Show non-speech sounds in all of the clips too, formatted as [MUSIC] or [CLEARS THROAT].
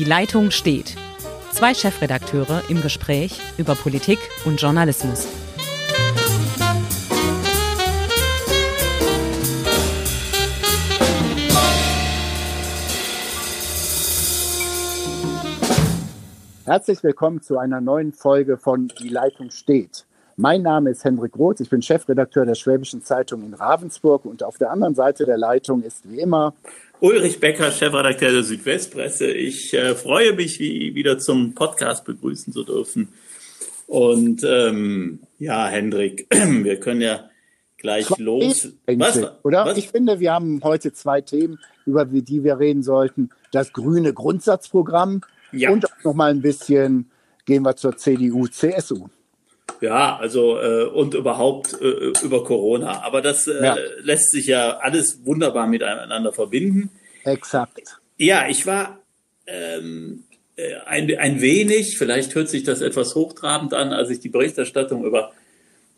Die Leitung steht. Zwei Chefredakteure im Gespräch über Politik und Journalismus. Herzlich willkommen zu einer neuen Folge von Die Leitung steht. Mein Name ist Hendrik Roth, ich bin Chefredakteur der Schwäbischen Zeitung in Ravensburg und auf der anderen Seite der Leitung ist wie immer Ulrich Becker, Chefredakteur der Südwestpresse. Ich äh, freue mich, wie, wieder zum Podcast begrüßen zu dürfen. Und ähm, ja, Hendrik, [CLEARS THROAT] wir können ja gleich Zwei los. Was, oder? Was? Ich finde, wir haben heute zwei Themen, über die wir reden sollten. Das grüne Grundsatzprogramm ja. Und auch noch mal ein bisschen gehen wir zur CDU, CSU. Ja, also äh, und überhaupt äh, über Corona. Aber das äh, ja. lässt sich ja alles wunderbar miteinander verbinden. Exakt. Ja, ich war ähm, äh, ein, ein wenig, vielleicht hört sich das etwas hochtrabend an, als ich die Berichterstattung über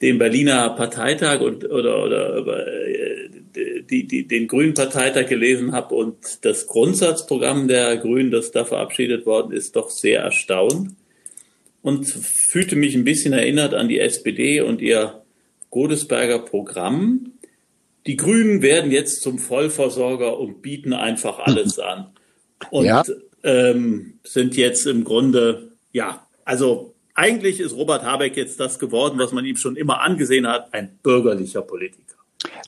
den Berliner Parteitag und oder oder über äh, die, die, den Grünen Parteitag gelesen habe und das Grundsatzprogramm der Grünen, das da verabschiedet worden ist, doch sehr erstaunt und fühlte mich ein bisschen erinnert an die SPD und ihr Godesberger Programm. Die Grünen werden jetzt zum Vollversorger und bieten einfach alles an. [LAUGHS] Und ja. ähm, sind jetzt im Grunde, ja, also eigentlich ist Robert Habeck jetzt das geworden, was man ihm schon immer angesehen hat, ein bürgerlicher Politiker.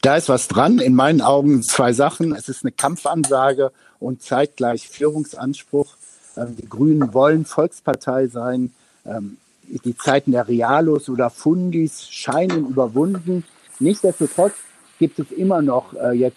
Da ist was dran. In meinen Augen zwei Sachen. Es ist eine Kampfansage und zeitgleich Führungsanspruch. Ähm, die Grünen wollen Volkspartei sein. Ähm, die Zeiten der Realos oder Fundis scheinen überwunden. Nichtsdestotrotz gibt es immer noch äh, jetzt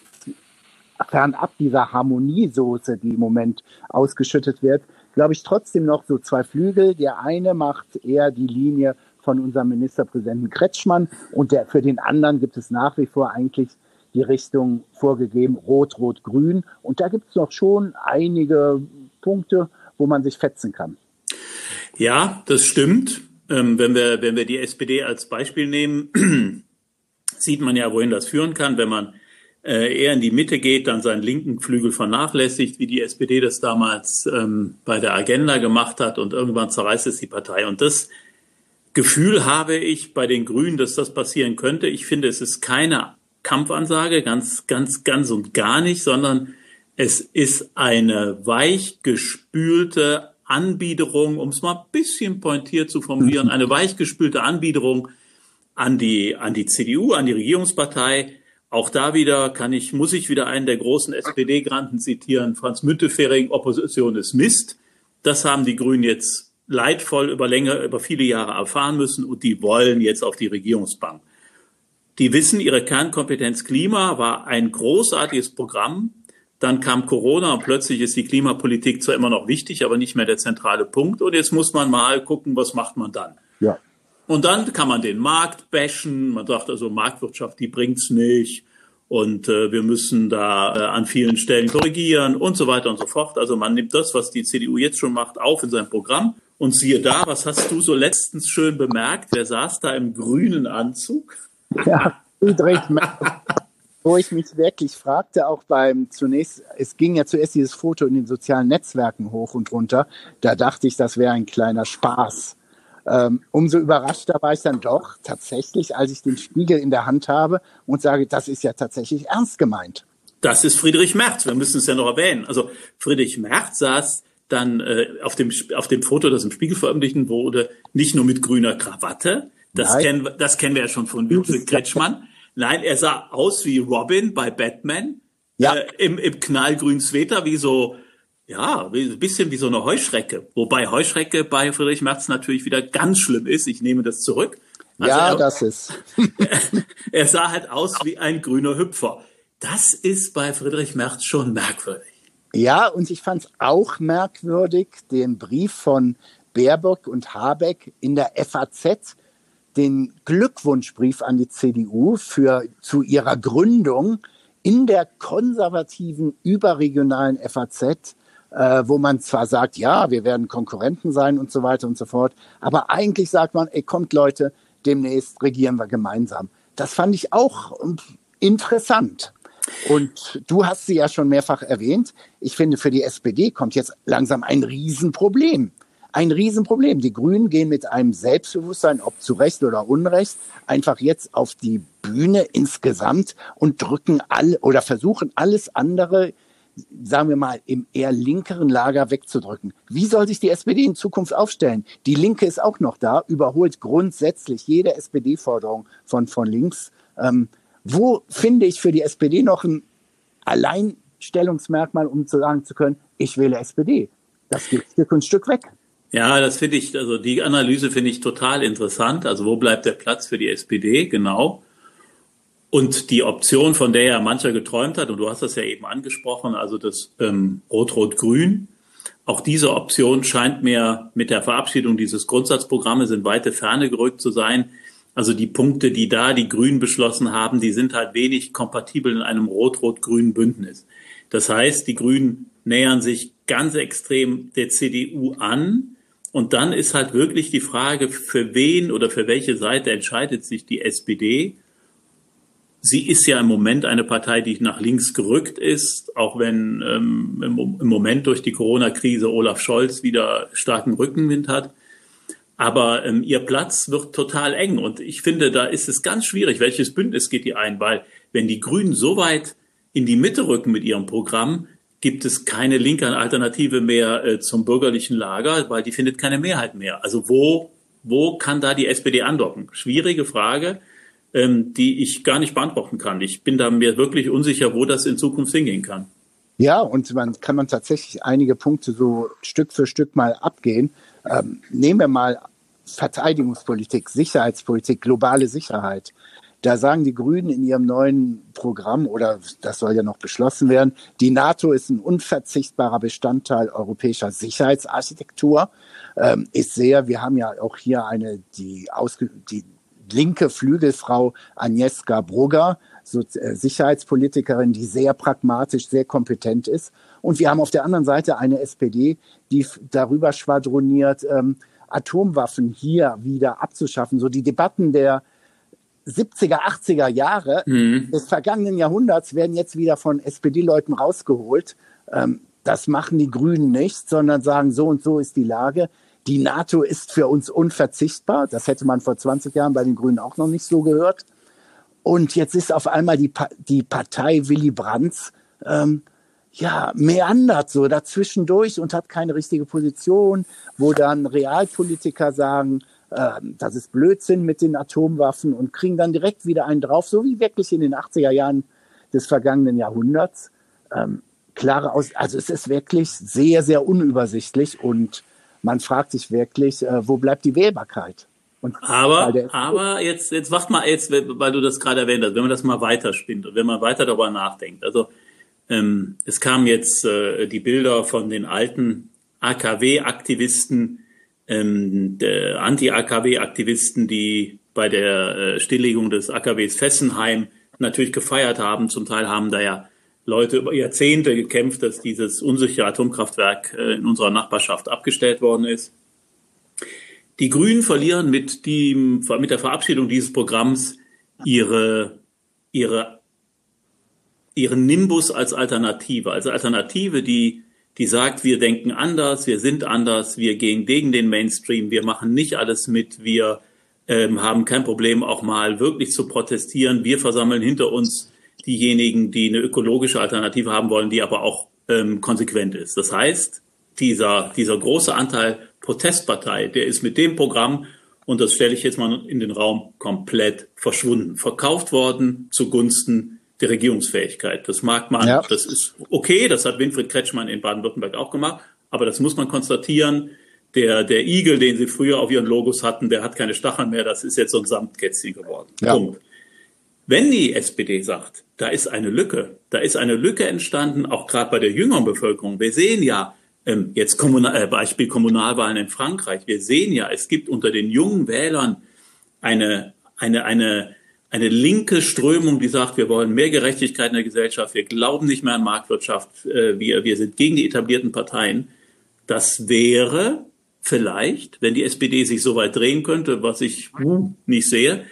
fernab dieser Harmoniesoße, die im Moment ausgeschüttet wird, glaube ich trotzdem noch so zwei Flügel. Der eine macht eher die Linie von unserem Ministerpräsidenten Kretschmann. Und der, für den anderen gibt es nach wie vor eigentlich die Richtung vorgegeben, Rot, Rot, Grün. Und da gibt es noch schon einige Punkte, wo man sich fetzen kann. Ja, das stimmt. Ähm, wenn, wir, wenn wir die SPD als Beispiel nehmen, [CLEARS THROAT] sieht man ja, wohin das führen kann, wenn man äh, eher in die Mitte geht, dann seinen linken Flügel vernachlässigt, wie die SPD das damals ähm, bei der Agenda gemacht hat und irgendwann zerreißt es die Partei. Und das Gefühl habe ich bei den Grünen, dass das passieren könnte. Ich finde, es ist keine Kampfansage, ganz, ganz, ganz und gar nicht, sondern es ist eine weichgespülte Anbiederung, um es mal ein bisschen pointiert zu formulieren, eine weichgespülte Anbiederung an die, an die CDU, an die Regierungspartei. Auch da wieder kann ich, muss ich wieder einen der großen SPD-Granten zitieren, Franz Müntefering, Opposition ist Mist. Das haben die Grünen jetzt leidvoll über länger, über viele Jahre erfahren müssen und die wollen jetzt auf die Regierungsbank. Die wissen, ihre Kernkompetenz Klima war ein großartiges Programm. Dann kam Corona und plötzlich ist die Klimapolitik zwar immer noch wichtig, aber nicht mehr der zentrale Punkt. Und jetzt muss man mal gucken, was macht man dann. Ja. Und dann kann man den Markt bashen. Man sagt also, Marktwirtschaft, die bringt's nicht. Und äh, wir müssen da äh, an vielen Stellen korrigieren und so weiter und so fort. Also man nimmt das, was die CDU jetzt schon macht, auf in sein Programm und siehe da, was hast du so letztens schön bemerkt? Wer saß da im grünen Anzug? Ja, Friedrich [LAUGHS] wo ich mich wirklich fragte, auch beim zunächst, es ging ja zuerst dieses Foto in den sozialen Netzwerken hoch und runter, da dachte ich, das wäre ein kleiner Spaß. Ähm, umso überraschter war ich dann doch tatsächlich, als ich den Spiegel in der Hand habe und sage, das ist ja tatsächlich ernst gemeint. Das ist Friedrich Merz, wir müssen es ja noch erwähnen. Also Friedrich Merz saß dann äh, auf, dem, auf dem Foto, das im Spiegel veröffentlicht wurde, nicht nur mit grüner Krawatte, das, Nein. kennen, das kennen wir ja schon von Ludwig [LAUGHS] Kretschmann. Nein, er sah aus wie Robin bei Batman, ja. äh, im, im knallgrünen Sweater, wie so, ja, wie, ein bisschen wie so eine Heuschrecke. Wobei Heuschrecke bei Friedrich Merz natürlich wieder ganz schlimm ist. Ich nehme das zurück. Also ja, er, das ist. [LAUGHS] er sah halt aus wie ein grüner Hüpfer. Das ist bei Friedrich Merz schon merkwürdig. Ja, und ich fand es auch merkwürdig, den Brief von Baerbock und Habeck in der FAZ, den Glückwunschbrief an die CDU für, zu ihrer Gründung in der konservativen überregionalen FAZ, äh, wo man zwar sagt, ja, wir werden Konkurrenten sein und so weiter und so fort, aber eigentlich sagt man, ey, kommt Leute, demnächst regieren wir gemeinsam. Das fand ich auch ähm, interessant. Und du hast sie ja schon mehrfach erwähnt. Ich finde, für die SPD kommt jetzt langsam ein Riesenproblem. Ein Riesenproblem. Die Grünen gehen mit einem Selbstbewusstsein, ob zu Recht oder Unrecht, einfach jetzt auf die Bühne insgesamt und drücken all oder versuchen alles andere sagen wir mal, im eher linkeren Lager wegzudrücken. Wie soll sich die SPD in Zukunft aufstellen? Die Linke ist auch noch da, überholt grundsätzlich jede SPD-Forderung von, von links. Ähm, wo finde ich für die SPD noch ein Alleinstellungsmerkmal, um zu sagen zu können, ich wähle SPD? Das geht Stück und Stück weg. Ja, das finde ich, also die Analyse finde ich total interessant. Also wo bleibt der Platz für die SPD? Genau. Und die Option, von der ja mancher geträumt hat, und du hast das ja eben angesprochen, also das ähm, Rot-Rot-Grün, auch diese Option scheint mir mit der Verabschiedung dieses Grundsatzprogrammes in weite Ferne gerückt zu sein. Also die Punkte, die da die Grünen beschlossen haben, die sind halt wenig kompatibel in einem rot-rot-grünen Bündnis. Das heißt, die Grünen nähern sich ganz extrem der CDU an. Und dann ist halt wirklich die Frage, für wen oder für welche Seite entscheidet sich die SPD? Sie ist ja im Moment eine Partei, die nach links gerückt ist, auch wenn ähm, im, Moment durch die Corona-Krise Olaf Scholz wieder starken Rückenwind hat. Aber ähm, ihr Platz wird total eng. Und ich finde, da ist es ganz schwierig, welches Bündnis geht die ein, weil wenn die Grünen so weit in die Mitte rücken mit ihrem Programm, gibt es keine linke Alternative mehr äh, zum bürgerlichen Lager, weil die findet keine Mehrheit mehr. Also wo, wo kann da die SPD andocken? Schwierige Frage, ähm, die ich gar nicht beantworten kann. Ich bin da mir wirklich unsicher, wo das in Zukunft hingehen kann. Ja, und man kann man tatsächlich einige Punkte so Stück für Stück mal abgehen. Ähm, nehmen wir mal Verteidigungspolitik, Sicherheitspolitik, globale Sicherheit. Da sagen die Grünen in ihrem neuen Programm, oder das soll ja noch beschlossen werden, die NATO ist ein unverzichtbarer Bestandteil europäischer Sicherheitsarchitektur. Ähm, ist sehr, wir haben ja auch hier eine, die, ausge, die linke Flügelfrau Agnieszka Brugger, so, äh, Sicherheitspolitikerin, die sehr pragmatisch, sehr kompetent ist. Und wir haben auf der anderen Seite eine SPD, die darüber schwadroniert, ähm, Atomwaffen hier wieder abzuschaffen. So die Debatten der 70er, 80er Jahre mhm. des vergangenen Jahrhunderts werden jetzt wieder von SPD-Leuten rausgeholt. Ähm, das machen die Grünen nicht, sondern sagen, so und so ist die Lage. Die NATO ist für uns unverzichtbar. Das hätte man vor 20 Jahren bei den Grünen auch noch nicht so gehört. Und jetzt ist auf einmal die, pa die Partei Willy Brandt ähm, ja, meandert so dazwischendurch und hat keine richtige Position, wo dann Realpolitiker sagen, äh, das ist Blödsinn mit den Atomwaffen und kriegen dann direkt wieder einen drauf, so wie wirklich in den 80er Jahren des vergangenen Jahrhunderts. Ähm, klare Aus, also es ist wirklich sehr, sehr unübersichtlich und man fragt sich wirklich, äh, wo bleibt die Wählbarkeit? Und aber, aber jetzt, jetzt wacht mal jetzt, weil du das gerade erwähnt hast, wenn man das mal weiterspinnt und wenn man weiter darüber nachdenkt. Also ähm, es kamen jetzt äh, die Bilder von den alten AKW-Aktivisten, ähm, Anti-AKW-Aktivisten, die bei der äh, Stilllegung des AKWs Fessenheim natürlich gefeiert haben. Zum Teil haben da ja Leute über Jahrzehnte gekämpft, dass dieses unsichere Atomkraftwerk äh, in unserer Nachbarschaft abgestellt worden ist. Die Grünen verlieren mit, die, mit der Verabschiedung dieses Programms ihre, ihre ihren Nimbus als Alternative, als Alternative, die, die sagt, wir denken anders, wir sind anders, wir gehen gegen den Mainstream, wir machen nicht alles mit, wir ähm, haben kein Problem, auch mal wirklich zu protestieren. Wir versammeln hinter uns diejenigen, die eine ökologische Alternative haben wollen, die aber auch ähm, konsequent ist. Das heißt, dieser, dieser große Anteil Protestpartei, der ist mit dem Programm, und das stelle ich jetzt mal in den Raum, komplett verschwunden, verkauft worden zugunsten der Regierungsfähigkeit. Das mag man, ja. das ist okay, das hat Winfried Kretschmann in Baden-Württemberg auch gemacht, aber das muss man konstatieren. Der, der Igel, den sie früher auf ihren Logos hatten, der hat keine Stacheln mehr, das ist jetzt so ein Samtkätzchen geworden. Ja. Punkt. Wenn die SPD sagt, da ist eine Lücke, da ist eine Lücke entstanden, auch gerade bei der jüngeren Bevölkerung. Wir sehen ja, ähm, jetzt Kommunal, äh, Beispiel Kommunalwahlen in Frankreich, wir sehen ja, es gibt unter den jungen Wählern eine, eine, eine, eine linke Strömung, die sagt, wir wollen mehr Gerechtigkeit in der Gesellschaft, wir glauben nicht mehr an Marktwirtschaft, äh, wir, wir sind gegen die etablierten Parteien. Das wäre vielleicht, wenn die SPD sich so weit drehen könnte, was ich nicht sehe,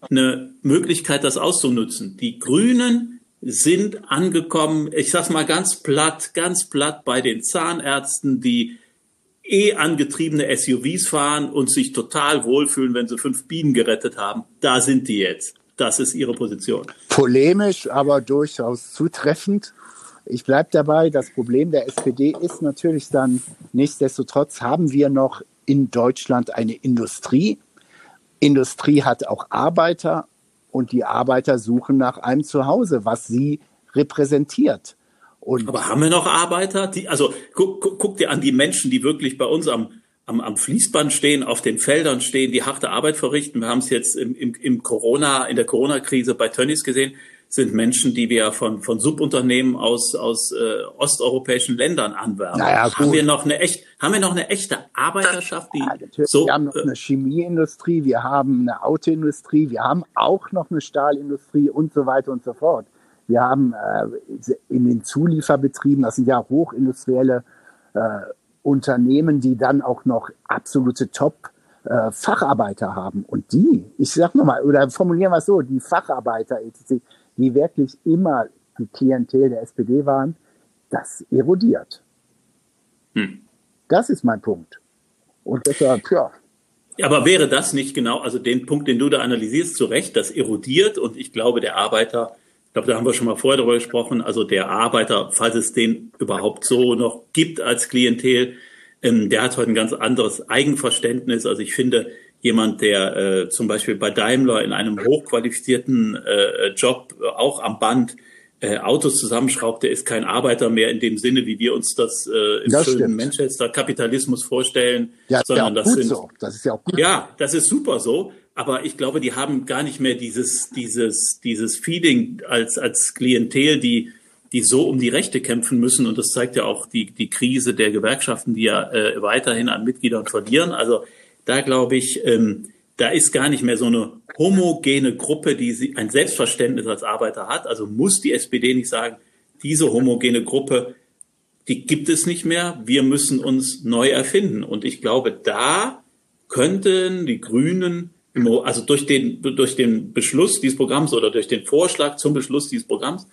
eine Möglichkeit, das auszunutzen. Die Grünen sind angekommen, ich sag's mal ganz platt, ganz platt bei den Zahnärzten, die eh angetriebene SUVs fahren und sich total wohlfühlen, wenn sie fünf Bienen gerettet haben. Da sind die jetzt. Das ist ihre Position. Polemisch, aber durchaus zutreffend. Ich bleibe dabei, das Problem der SPD ist natürlich dann, nichtsdestotrotz haben wir noch in Deutschland eine Industrie. Industrie hat auch Arbeiter und die Arbeiter suchen nach einem Zuhause, was sie repräsentiert. Und Aber haben wir noch Arbeiter? Die, also guck, guck, guck dir an die Menschen, die wirklich bei uns am, am, am Fließband stehen, auf den Feldern stehen, die harte Arbeit verrichten. Wir haben es jetzt im, im, im Corona, in der Corona-Krise bei Tönnies gesehen sind Menschen, die wir von, von Subunternehmen aus, aus äh, osteuropäischen Ländern anwerben. Naja, haben wir noch eine echt, haben wir noch eine echte Arbeiterschaft, die ja, so, wir haben noch eine Chemieindustrie, wir haben eine Autoindustrie, wir haben auch noch eine Stahlindustrie und so weiter und so fort. Wir haben äh, in den Zulieferbetrieben, das sind ja hochindustrielle äh, Unternehmen, die dann auch noch absolute Top äh, Facharbeiter haben. Und die, ich sag nochmal, oder formulieren wir es so, die Facharbeiter, die wirklich immer die Klientel der SPD waren, das erodiert. Hm. Das ist mein Punkt. Und deshalb, ja. Aber wäre das nicht genau, also den Punkt, den du da analysierst, zu Recht, das erodiert und ich glaube, der Arbeiter, ich glaube, da haben wir schon mal vorher darüber gesprochen, also der Arbeiter, falls es den überhaupt so noch gibt als Klientel, ähm, der hat heute ein ganz anderes Eigenverständnis. Also ich finde, jemand, der äh, zum Beispiel bei Daimler in einem hochqualifizierten äh, Job äh, auch am Band äh, Autos zusammenschraubt, der ist kein Arbeiter mehr in dem Sinne, wie wir uns das äh, im das schönen Manchester-Kapitalismus vorstellen. Ja, sondern ja das sind, so. Das ist ja auch gut. Ja, das ist super so. Aber ich glaube, die haben gar nicht mehr dieses, dieses, dieses Feeling als, als Klientel, die, die so um die Rechte kämpfen müssen. Und das zeigt ja auch die, die Krise der Gewerkschaften, die ja äh, weiterhin an Mitgliedern verlieren. Also da glaube ich, ähm, da ist gar nicht mehr so eine homogene Gruppe, die ein Selbstverständnis als Arbeiter hat. Also muss die SPD nicht sagen, diese homogene Gruppe, die gibt es nicht mehr. Wir müssen uns neu erfinden. Und ich glaube, da könnten die Grünen, also durch den, durch den Beschluss dieses Programms oder durch den Vorschlag zum Beschluss dieses Programms,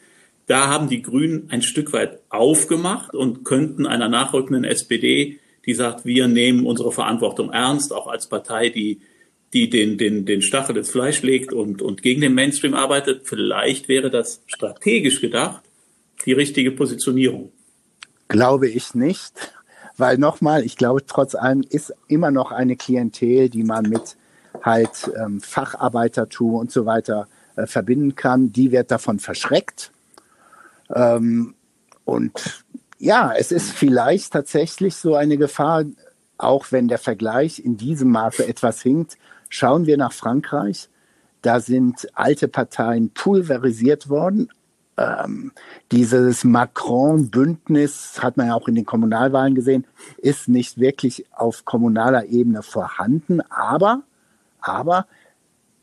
da haben die Grünen ein Stück weit aufgemacht und könnten einer nachrückenden SPD die sagt, wir nehmen unsere Verantwortung ernst, auch als Partei, die, die den, den, den Stachel ins Fleisch legt und, und gegen den Mainstream arbeitet. Vielleicht wäre das strategisch gedacht die richtige Positionierung. Glaube ich nicht, weil nochmal, ich glaube, trotz allem ist immer noch eine Klientel, die man mit halt ähm, Facharbeitertum und so weiter äh, verbinden kann, die wird davon verschreckt. Ähm, und ja, es ist vielleicht tatsächlich so eine Gefahr, auch wenn der Vergleich in diesem Maße etwas hinkt. Schauen wir nach Frankreich. Da sind alte Parteien pulverisiert worden. Ähm, dieses Macron-Bündnis, hat man ja auch in den Kommunalwahlen gesehen, ist nicht wirklich auf kommunaler Ebene vorhanden. Aber, aber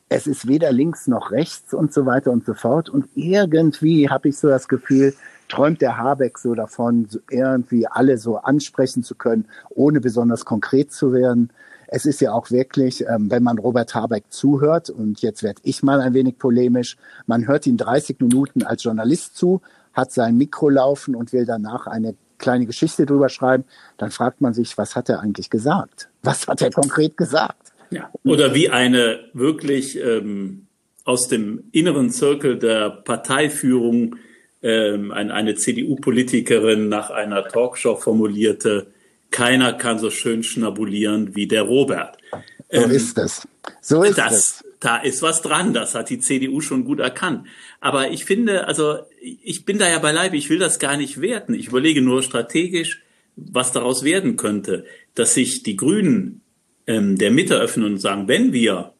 es ist weder links noch rechts und so weiter und so fort. Und irgendwie habe ich so das Gefühl, träumt der Habeck so davon, irgendwie alle so ansprechen zu können, ohne besonders konkret zu werden. Es ist ja auch wirklich, ähm, wenn man Robert Habeck zuhört, und jetzt werde ich mal ein wenig polemisch, man hört ihn 30 Minuten als Journalist zu, hat sein Mikro laufen und will danach eine kleine Geschichte drüber schreiben, dann fragt man sich, was hat er eigentlich gesagt? Was hat er konkret gesagt? Ja. Oder wie eine wirklich ähm, aus dem inneren Zirkel der Parteiführung ähm, eine CDU-Politikerin nach einer Talkshow formulierte, keiner kann so schön schnabulieren wie der Robert. So ähm, ist es. So ist das, es. Da ist was dran, das hat die CDU schon gut erkannt. Aber ich finde, also ich bin da ja beileibe, ich will das gar nicht werten. Ich überlege nur strategisch, was daraus werden könnte, dass sich die Grünen ähm, der Mitte öffnen und sagen, wenn wir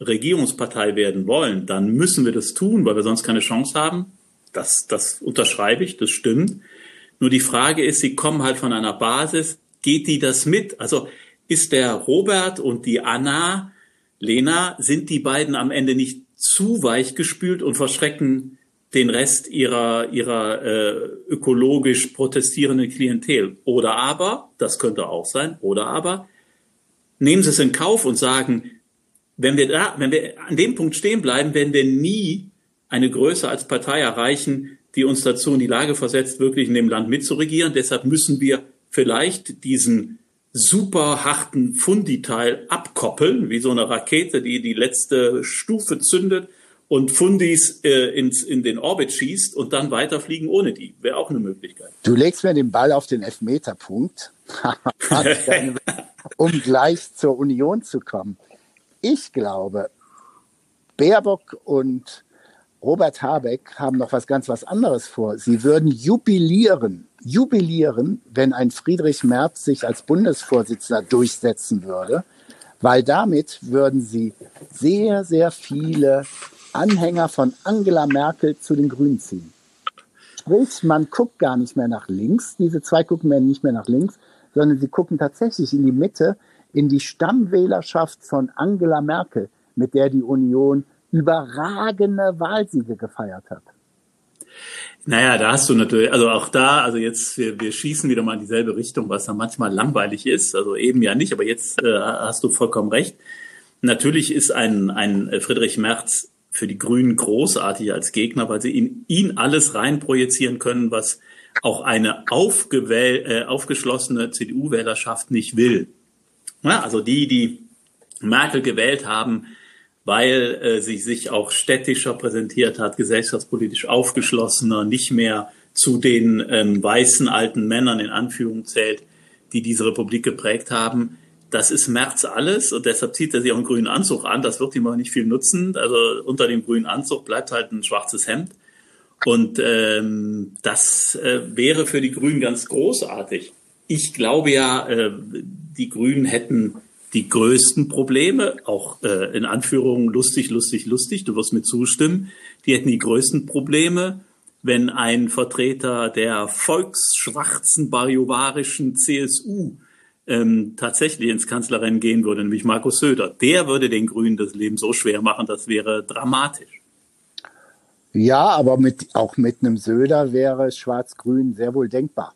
Regierungspartei werden wollen, dann müssen wir das tun, weil wir sonst keine Chance haben. Das, das unterschreibe ich, das stimmt. Nur die Frage ist, sie kommen halt von einer Basis, geht die das mit? Also ist der Robert und die Anna, Lena, sind die beiden am Ende nicht zu weich gespült und verschrecken den Rest ihrer, ihrer äh, ökologisch protestierenden Klientel? Oder aber, das könnte auch sein, oder aber, nehmen Sie es in Kauf und sagen, wenn wir da, wenn wir an dem Punkt stehen bleiben, werden wir nie eine Größe als Partei erreichen, die uns dazu in die Lage versetzt, wirklich in dem Land mitzuregieren. Deshalb müssen wir vielleicht diesen super harten Funditeil abkoppeln, wie so eine Rakete, die die letzte Stufe zündet und Fundis äh, ins, in den Orbit schießt und dann weiterfliegen ohne die. Wäre auch eine Möglichkeit. Du legst mir den Ball auf den Elfmeterpunkt, [LAUGHS] [LAUGHS] um gleich zur Union zu kommen. Ich glaube, Baerbock und Robert Habeck haben noch was ganz was anderes vor. Sie würden jubilieren, jubilieren, wenn ein Friedrich Merz sich als Bundesvorsitzender durchsetzen würde, weil damit würden sie sehr, sehr viele Anhänger von Angela Merkel zu den Grünen ziehen. Sprich, man guckt gar nicht mehr nach links, diese zwei gucken mehr nicht mehr nach links, sondern sie gucken tatsächlich in die Mitte, in die Stammwählerschaft von Angela Merkel, mit der die Union überragende Wahlsiege gefeiert hat. Naja, da hast du natürlich, also auch da, also jetzt, wir, wir schießen wieder mal in dieselbe Richtung, was dann manchmal langweilig ist. Also eben ja nicht, aber jetzt äh, hast du vollkommen recht. Natürlich ist ein, ein Friedrich Merz für die Grünen großartig als Gegner, weil sie in ihn alles reinprojizieren können, was auch eine äh, aufgeschlossene CDU-Wählerschaft nicht will. Ja, also die, die Merkel gewählt haben, weil äh, sie sich auch städtischer präsentiert hat, gesellschaftspolitisch aufgeschlossener, nicht mehr zu den ähm, weißen alten Männern in Anführung zählt, die diese Republik geprägt haben. Das ist März alles und deshalb zieht er sich auch einen grünen Anzug an. Das wird ihm aber nicht viel nutzen. Also unter dem grünen Anzug bleibt halt ein schwarzes Hemd. Und ähm, das äh, wäre für die Grünen ganz großartig. Ich glaube ja, äh, die Grünen hätten die größten Probleme, auch äh, in Anführungen lustig, lustig, lustig, du wirst mir zustimmen, die hätten die größten Probleme, wenn ein Vertreter der volksschwarzen, bariovarischen CSU ähm, tatsächlich ins Kanzlerrennen gehen würde, nämlich Markus Söder. Der würde den Grünen das Leben so schwer machen, das wäre dramatisch. Ja, aber mit, auch mit einem Söder wäre Schwarz-Grün sehr wohl denkbar.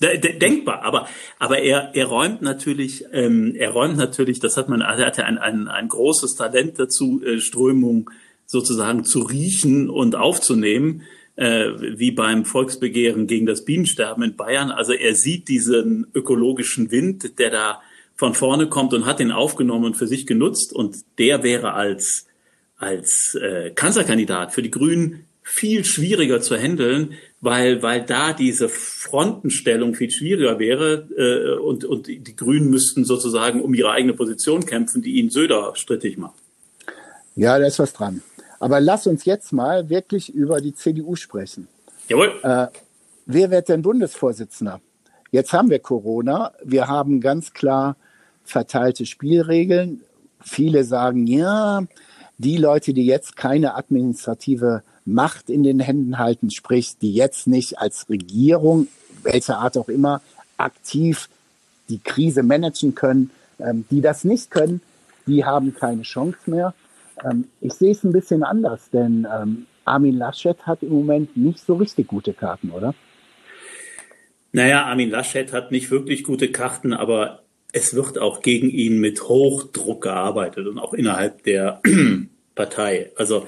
Denkbar, aber aber er er räumt natürlich ähm, er räumt natürlich, das hat man er hat ja ein, ein, ein großes Talent dazu äh, Strömung sozusagen zu riechen und aufzunehmen, äh, wie beim Volksbegehren gegen das Bienensterben in Bayern. Also er sieht diesen ökologischen Wind, der da von vorne kommt und hat ihn aufgenommen und für sich genutzt und der wäre als als äh, Kanzlerkandidat für die Grünen viel schwieriger zu handeln, weil, weil da diese Frontenstellung viel schwieriger wäre äh, und, und die Grünen müssten sozusagen um ihre eigene Position kämpfen, die ihnen Söder strittig macht. Ja, da ist was dran. Aber lass uns jetzt mal wirklich über die CDU sprechen. Jawohl. Äh, wer wird denn Bundesvorsitzender? Jetzt haben wir Corona. Wir haben ganz klar verteilte Spielregeln. Viele sagen, ja, die Leute, die jetzt keine administrative Macht in den Händen halten, sprich, die jetzt nicht als Regierung, welcher Art auch immer, aktiv die Krise managen können, ähm, die das nicht können, die haben keine Chance mehr. Ähm, ich sehe es ein bisschen anders, denn ähm, Armin Laschet hat im Moment nicht so richtig gute Karten, oder? Naja, Armin Laschet hat nicht wirklich gute Karten, aber es wird auch gegen ihn mit Hochdruck gearbeitet und auch innerhalb der [CLEARS THROAT] Partei. Also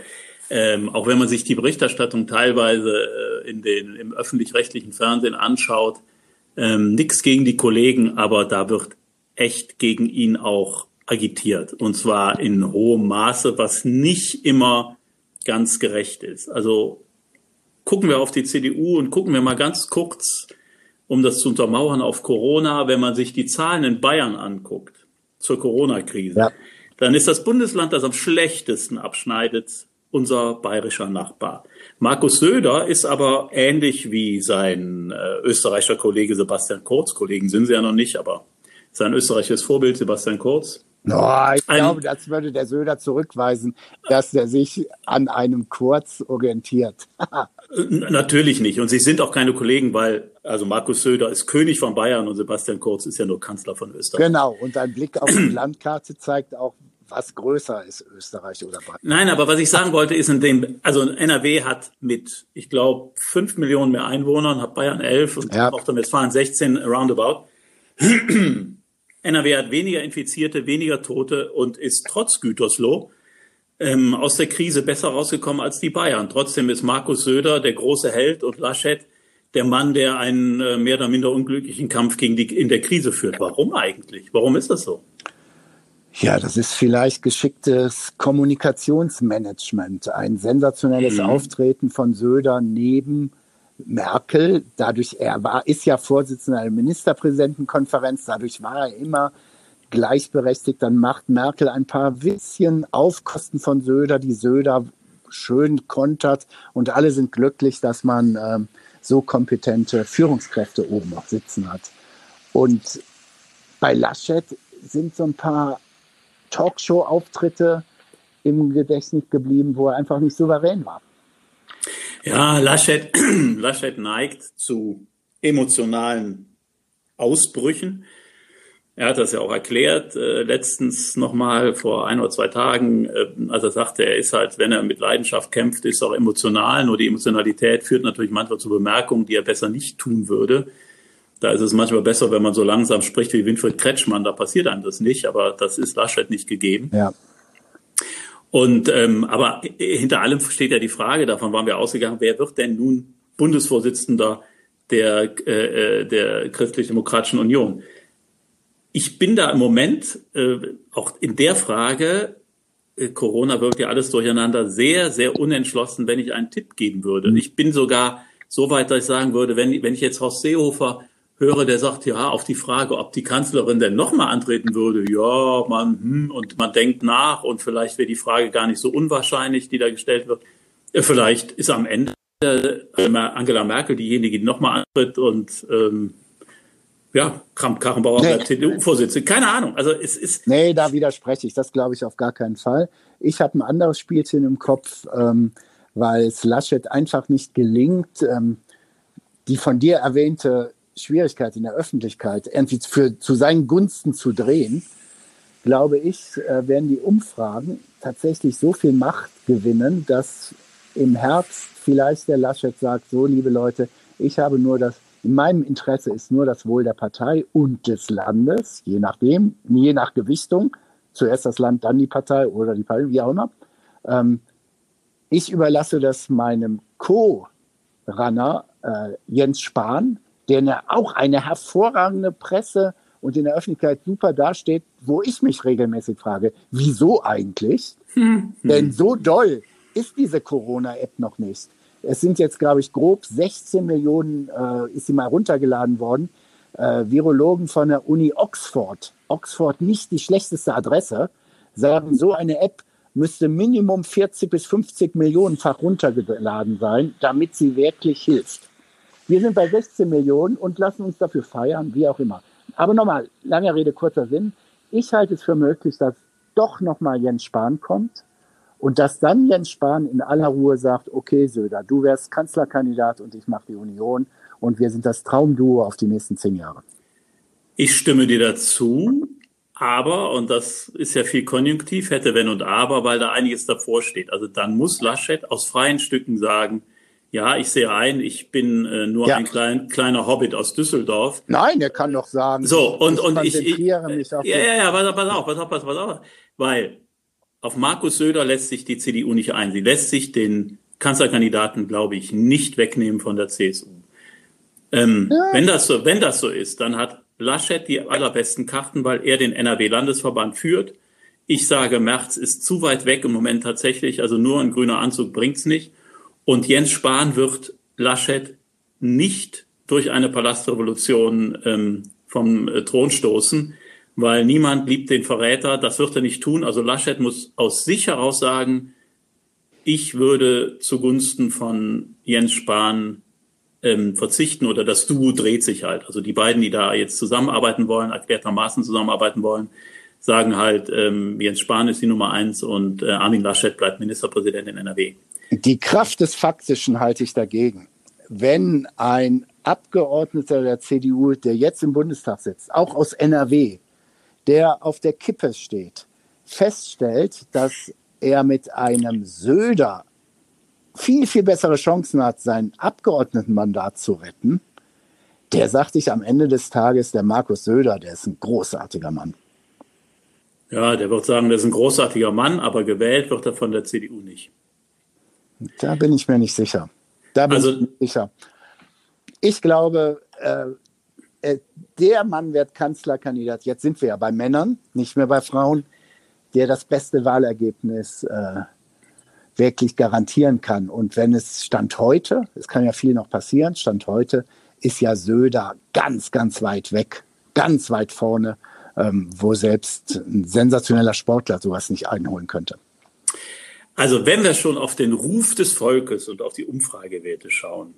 ähm, auch wenn man sich die Berichterstattung teilweise äh, in den, im öffentlich-rechtlichen Fernsehen anschaut, ähm, nichts gegen die Kollegen, aber da wird echt gegen ihn auch agitiert. Und zwar in hohem Maße, was nicht immer ganz gerecht ist. Also gucken wir auf die CDU und gucken wir mal ganz kurz, um das zu untermauern, auf Corona. Wenn man sich die Zahlen in Bayern anguckt zur Corona-Krise, ja. dann ist das Bundesland, das am schlechtesten abschneidet, unser bayerischer Nachbar. Markus Söder ist aber ähnlich wie sein äh, österreichischer Kollege Sebastian Kurz. Kollegen sind sie ja noch nicht, aber sein österreichisches Vorbild Sebastian Kurz. No, ich glaube, das würde der Söder zurückweisen, dass er sich an einem Kurz orientiert. Natürlich nicht. Und sie sind auch keine Kollegen, weil also Markus Söder ist König von Bayern und Sebastian Kurz ist ja nur Kanzler von Österreich. Genau. Und ein Blick auf die Landkarte zeigt auch, was größer ist, Österreich oder Bayern. Nein, aber was ich sagen wollte, ist in dem, also NRW hat mit, ich glaube, fünf Millionen mehr Einwohnern, hat Bayern elf und ja. Nordrhein-Westfalen 16 roundabout. NRW hat weniger Infizierte, weniger Tote und ist trotz Gütersloh ähm, aus der Krise besser rausgekommen als die Bayern. Trotzdem ist Markus Söder der große Held und Laschet der Mann, der einen äh, mehr oder minder unglücklichen Kampf gegen die in der Krise führt. Warum eigentlich? Warum ist das so? Ja, das ist vielleicht geschicktes Kommunikationsmanagement, ein sensationelles mhm. Auftreten von Söder neben Merkel. Dadurch er war ist ja Vorsitzender der Ministerpräsidentenkonferenz. Dadurch war er immer gleichberechtigt. Dann macht Merkel ein paar Witzchen auf Kosten von Söder, die Söder schön kontert und alle sind glücklich, dass man ähm, so kompetente Führungskräfte oben noch sitzen hat. Und bei Laschet sind so ein paar Talkshow-Auftritte im Gedächtnis geblieben, wo er einfach nicht souverän war. Ja, Laschet, [CLEARS THROAT] Laschet neigt zu emotionalen Ausbrüchen. Er hat das ja auch erklärt, äh, letztens nochmal vor ein oder zwei Tagen, äh, als er sagte, er ist halt, wenn er mit Leidenschaft kämpft, ist auch emotional. Nur die Emotionalität führt natürlich manchmal zu Bemerkungen, die er besser nicht tun würde. Da ist es manchmal besser, wenn man so langsam spricht wie Winfried Kretschmann, da passiert einem das nicht, aber das ist Laschet nicht gegeben. Ja. Und ähm, aber hinter allem steht ja die Frage, davon waren wir ausgegangen, wer wird denn nun Bundesvorsitzender der, äh, äh der Christlich-Demokratischen Union? ich bin da im Moment äh, auch in der Frage, äh, Corona wirkt ja alles durcheinander, sehr, sehr unentschlossen, wenn ich einen Tipp geben würde. Mhm. Ich bin sogar so weit, dass ich sagen würde, wenn, wenn ich jetzt Horst Seehofer höre, der sagt, ja, auf die Frage, ob die Kanzlerin denn nochmal antreten würde, ja, man, hm, und man denkt nach und vielleicht wäre die Frage gar nicht so unwahrscheinlich, die da gestellt wird. Äh, vielleicht ist am Ende äh, Angela Merkel diejenige, die nochmal antritt und ähm, ja, Kramp-Karrenbauer nee. CDU-Vorsitzende. Keine Ahnung. Also es ist. Nee, da widerspreche ich. Das glaube ich auf gar keinen Fall. Ich habe ein anderes Spielchen im Kopf, ähm, weil es Laschet einfach nicht gelingt, ähm, die von dir erwähnte Schwierigkeit in der Öffentlichkeit irgendwie für, zu seinen Gunsten zu drehen, glaube ich, äh, werden die Umfragen tatsächlich so viel Macht gewinnen, dass im Herbst vielleicht der Laschet sagt, so liebe Leute, ich habe nur das in meinem Interesse ist nur das Wohl der Partei und des Landes, je nachdem, je nach Gewichtung. Zuerst das Land, dann die Partei oder die Partei, wie auch immer. Ähm, ich überlasse das meinem Co-Runner äh, Jens Spahn, der auch eine hervorragende Presse und in der Öffentlichkeit super dasteht, wo ich mich regelmäßig frage, wieso eigentlich? Hm. Denn so doll ist diese Corona-App noch nicht. Es sind jetzt, glaube ich, grob 16 Millionen, äh, ist sie mal runtergeladen worden. Äh, Virologen von der Uni Oxford, Oxford nicht die schlechteste Adresse, sagen, so eine App müsste Minimum 40 bis 50 Millionenfach runtergeladen sein, damit sie wirklich hilft. Wir sind bei 16 Millionen und lassen uns dafür feiern, wie auch immer. Aber nochmal, lange Rede, kurzer Sinn. Ich halte es für möglich, dass doch nochmal Jens Spahn kommt. Und dass dann Jens Spahn in aller Ruhe sagt, okay Söder, du wärst Kanzlerkandidat und ich mache die Union und wir sind das Traumduo auf die nächsten zehn Jahre. Ich stimme dir dazu, aber, und das ist ja viel konjunktiv, hätte wenn und aber, weil da einiges davor steht. Also dann muss Laschet aus freien Stücken sagen, ja, ich sehe ein, ich bin äh, nur ja. ein klein, kleiner Hobbit aus Düsseldorf. Nein, er kann doch sagen, so, und, und ich, ich, mich auf ja, ja, ja, pass auf, pass auf, pass auf, pass auf, weil auf Markus Söder lässt sich die CDU nicht ein. Sie lässt sich den Kanzlerkandidaten, glaube ich, nicht wegnehmen von der CSU. Ähm, ja. wenn, das so, wenn das so ist, dann hat Laschet die allerbesten Karten, weil er den NRW-Landesverband führt. Ich sage, Merz ist zu weit weg im Moment tatsächlich, also nur ein grüner Anzug bringt's nicht. Und Jens Spahn wird Laschet nicht durch eine Palastrevolution ähm, vom äh, Thron stoßen weil niemand liebt den Verräter. Das wird er nicht tun. Also Laschet muss aus sich heraus sagen, ich würde zugunsten von Jens Spahn ähm, verzichten oder das Duo dreht sich halt. Also die beiden, die da jetzt zusammenarbeiten wollen, erklärtermaßen zusammenarbeiten wollen, sagen halt, ähm, Jens Spahn ist die Nummer eins und äh, Armin Laschet bleibt Ministerpräsident in NRW. Die Kraft des Faktischen halte ich dagegen. Wenn ein Abgeordneter der CDU, der jetzt im Bundestag sitzt, auch aus NRW, der auf der Kippe steht, feststellt, dass er mit einem Söder viel, viel bessere Chancen hat, sein Abgeordnetenmandat zu retten, der sagt sich am Ende des Tages, der Markus Söder, der ist ein großartiger Mann. Ja, der wird sagen, das ist ein großartiger Mann, aber gewählt wird er von der CDU nicht. Da bin ich mir nicht sicher. Da bin also, ich nicht sicher. Ich glaube, äh, äh, der Mann wird Kanzlerkandidat. Jetzt sind wir ja bei Männern, nicht mehr bei Frauen, der das beste Wahlergebnis äh, wirklich garantieren kann. Und wenn es Stand heute, es kann ja viel noch passieren, Stand heute ist ja Söder ganz, ganz weit weg, ganz weit vorne, ähm, wo selbst ein sensationeller Sportler sowas nicht einholen könnte. Also wenn wir schon auf den Ruf des Volkes und auf die Umfragewerte schauen,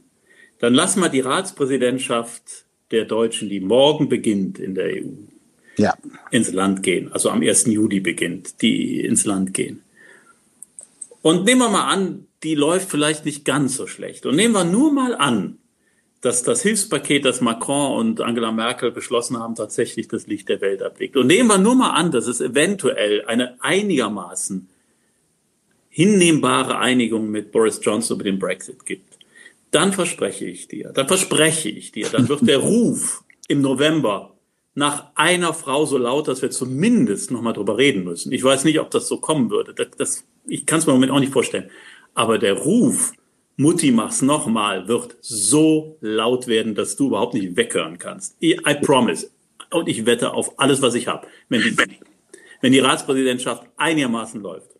dann lassen wir die Ratspräsidentschaft der Deutschen, die morgen beginnt in der EU, ja. ins Land gehen. Also am 1. Juli beginnt, die ins Land gehen. Und nehmen wir mal an, die läuft vielleicht nicht ganz so schlecht. Und nehmen wir nur mal an, dass das Hilfspaket, das Macron und Angela Merkel beschlossen haben, tatsächlich das Licht der Welt erblickt. Und nehmen wir nur mal an, dass es eventuell eine einigermaßen hinnehmbare Einigung mit Boris Johnson über den Brexit gibt. Dann verspreche ich dir, dann verspreche ich dir, dann wird der [LAUGHS] Ruf im November nach einer Frau so laut, dass wir zumindest noch mal drüber reden müssen. Ich weiß nicht, ob das so kommen würde. Das, das, ich kann es mir im Moment auch nicht vorstellen. Aber der Ruf, Mutti, mach's noch mal, wird so laut werden, dass du überhaupt nicht weghören kannst. I, I promise. Und ich wette auf alles, was ich habe. Wenn die, wenn die Ratspräsidentschaft einigermaßen läuft.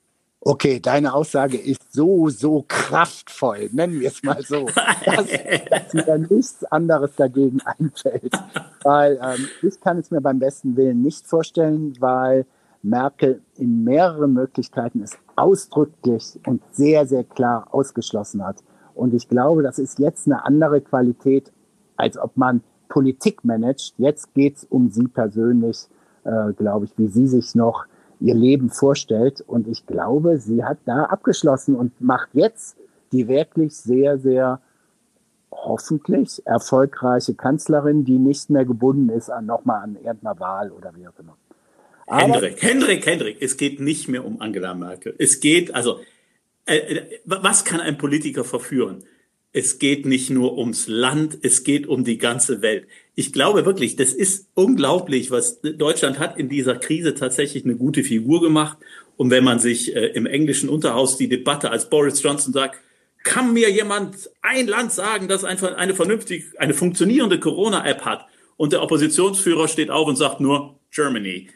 Okay, deine Aussage ist so, so kraftvoll, nennen wir es mal so, dass, dass [LAUGHS] mir nichts anderes dagegen einfällt. Weil ähm, ich kann es mir beim besten Willen nicht vorstellen, weil Merkel in mehreren Möglichkeiten es ausdrücklich und sehr, sehr klar ausgeschlossen hat. Und ich glaube, das ist jetzt eine andere Qualität, als ob man Politik managt. Jetzt geht es um sie persönlich, äh, glaube ich, wie sie sich noch ihr Leben vorstellt. Und ich glaube, sie hat da abgeschlossen und macht jetzt die wirklich sehr, sehr hoffentlich erfolgreiche Kanzlerin, die nicht mehr gebunden ist an nochmal an irgendeiner Wahl oder wie auch immer. Aber Hendrik, Hendrik, Hendrik, es geht nicht mehr um Angela Merkel. Es geht, also, äh, äh was kann ein Politiker verführen? Es geht nicht nur ums Land, es geht um die ganze Welt. Ich glaube wirklich, das ist unglaublich, was Deutschland hat in dieser Krise tatsächlich eine gute Figur gemacht. Und wenn man sich äh, im englischen Unterhaus die Debatte, als Boris Johnson sagt, kann mir jemand ein Land sagen, das einfach eine vernünftig, eine funktionierende Corona-App hat und der Oppositionsführer steht auf und sagt nur Germany,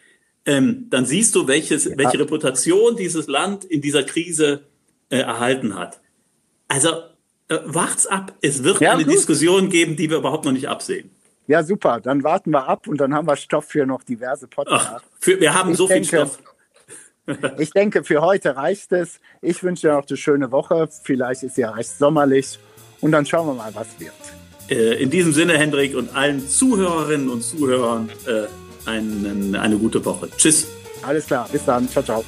ähm, dann siehst du, welches, welche Reputation dieses Land in dieser Krise äh, erhalten hat. Also äh, wart's ab. Es wird ja, eine gut. Diskussion geben, die wir überhaupt noch nicht absehen. Ja, super. Dann warten wir ab und dann haben wir Stoff für noch diverse Podcasts. Wir haben ich so denke, viel Stoff. [LAUGHS] ich denke, für heute reicht es. Ich wünsche dir noch eine schöne Woche. Vielleicht ist ja recht sommerlich. Und dann schauen wir mal, was wird. Äh, in diesem Sinne, Hendrik, und allen Zuhörerinnen und Zuhörern äh, einen, eine gute Woche. Tschüss. Alles klar. Bis dann. Ciao, ciao.